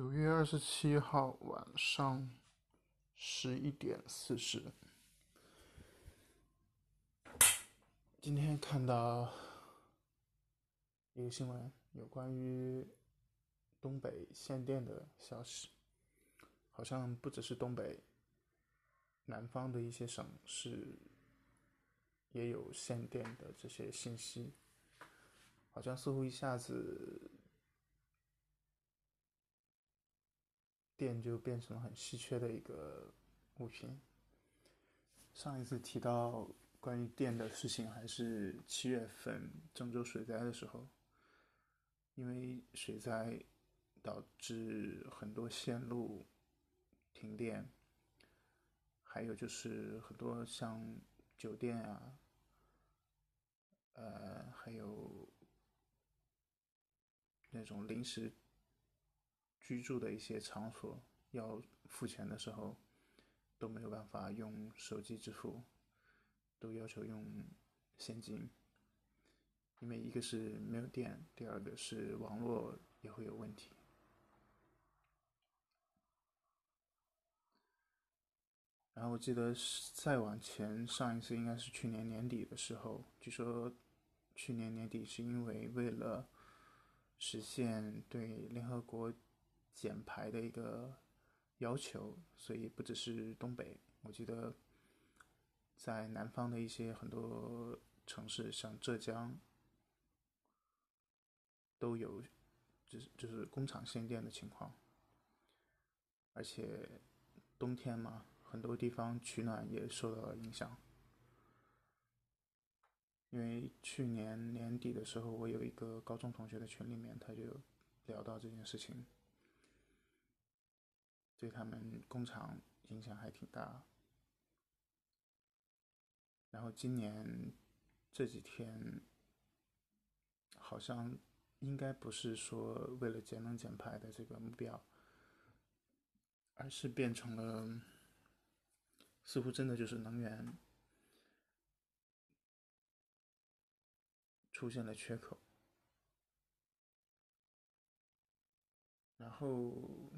九月二十七号晚上十一点四十，今天看到一个新闻，有关于东北限电的消息，好像不只是东北，南方的一些省市也有限电的这些信息，好像似乎一下子。电就变成了很稀缺的一个物品。上一次提到关于电的事情，还是七月份郑州水灾的时候，因为水灾导致很多线路停电，还有就是很多像酒店啊，呃，还有那种临时。居住的一些场所要付钱的时候都没有办法用手机支付，都要求用现金，因为一个是没有电，第二个是网络也会有问题。然后我记得再往前上一次应该是去年年底的时候，据说去年年底是因为为了实现对联合国。减排的一个要求，所以不只是东北，我记得在南方的一些很多城市，像浙江，都有就是就是工厂限电的情况。而且冬天嘛，很多地方取暖也受到了影响。因为去年年底的时候，我有一个高中同学的群里面，他就聊到这件事情。对他们工厂影响还挺大，然后今年这几天好像应该不是说为了节能减排的这个目标，而是变成了似乎真的就是能源出现了缺口，然后。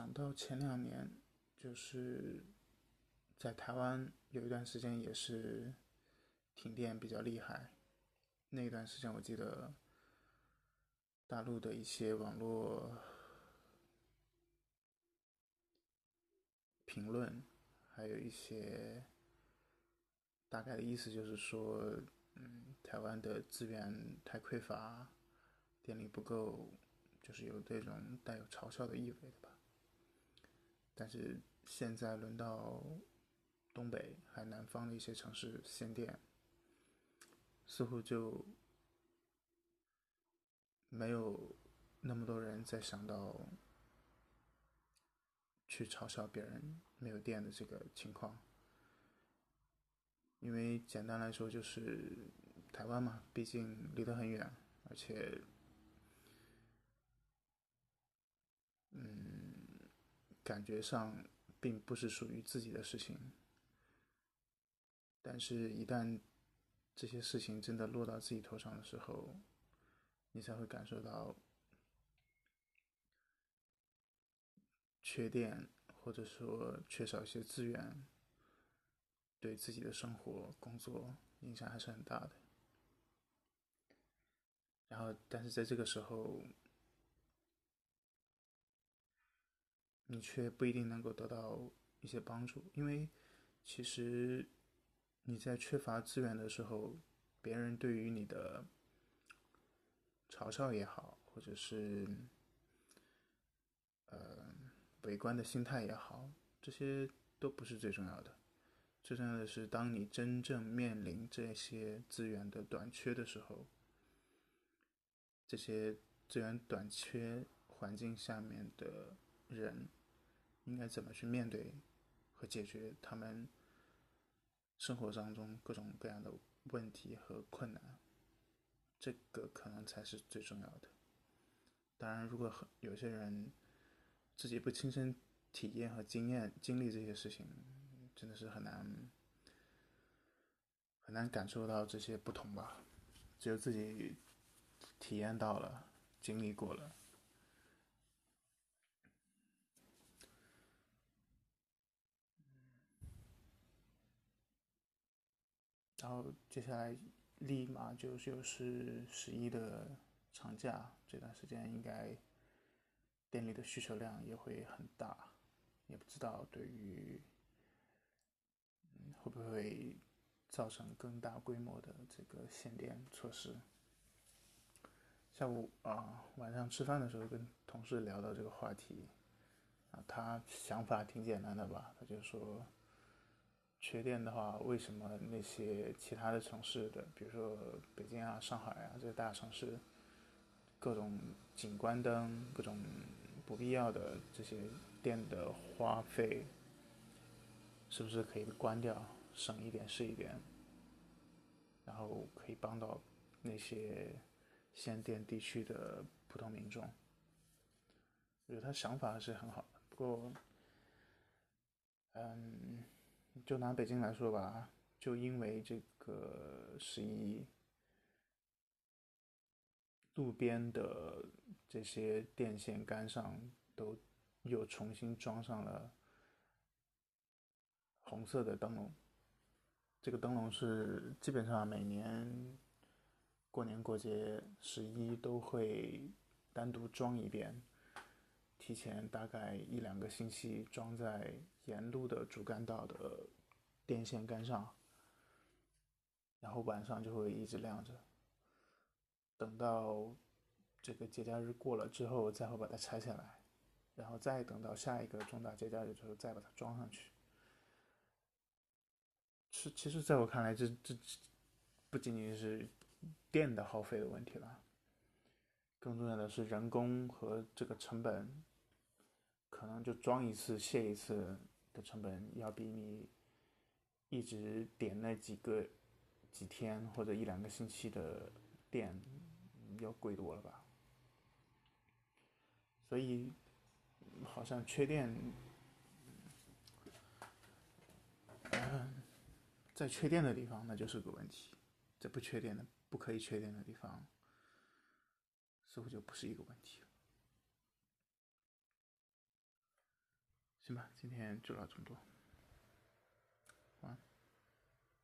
想到前两年，就是在台湾有一段时间也是停电比较厉害。那段时间我记得大陆的一些网络评论，还有一些大概的意思就是说，嗯，台湾的资源太匮乏，电力不够，就是有这种带有嘲笑的意味的吧。但是现在轮到东北还南方的一些城市限电，似乎就没有那么多人在想到去嘲笑别人没有电的这个情况，因为简单来说就是台湾嘛，毕竟离得很远，而且。嗯感觉上并不是属于自己的事情，但是，一旦这些事情真的落到自己头上的时候，你才会感受到缺电或者说缺少一些资源，对自己的生活、工作影响还是很大的。然后，但是在这个时候。你却不一定能够得到一些帮助，因为其实你在缺乏资源的时候，别人对于你的嘲笑也好，或者是呃围观的心态也好，这些都不是最重要的。最重要的是，当你真正面临这些资源的短缺的时候，这些资源短缺环境下面的人。应该怎么去面对和解决他们生活当中各种各样的问题和困难？这个可能才是最重要的。当然，如果有些人自己不亲身体验和经验经历这些事情，真的是很难很难感受到这些不同吧。只有自己体验到了，经历过了。然后接下来立马就就是十一的长假，这段时间应该店里的需求量也会很大，也不知道对于会不会造成更大规模的这个限电措施。下午啊，晚上吃饭的时候跟同事聊到这个话题，啊，他想法挺简单的吧，他就说。缺电的话，为什么那些其他的城市的，比如说北京啊、上海啊这些大城市，各种景观灯、各种不必要的这些电的花费，是不是可以关掉，省一点是一点，然后可以帮到那些限电地区的普通民众？我觉得他想法还是很好的，不过，嗯。就拿北京来说吧，就因为这个十一，路边的这些电线杆上都又重新装上了红色的灯笼。这个灯笼是基本上每年过年过节十一都会单独装一遍，提前大概一两个星期装在。沿路的主干道的电线杆上，然后晚上就会一直亮着。等到这个节假日过了之后，再会把它拆下来，然后再等到下一个重大节假日之后再把它装上去。是，其实在我看来，这这不仅仅是电的耗费的问题了，更重要的是人工和这个成本，可能就装一次卸一次。的成本要比你一直点那几个几天或者一两个星期的电要贵多了吧？所以好像缺电，在缺电的地方那就是个问题，在不缺电的不可以缺电的地方，似乎就不是一个问题了。行吧，今天就聊这么多。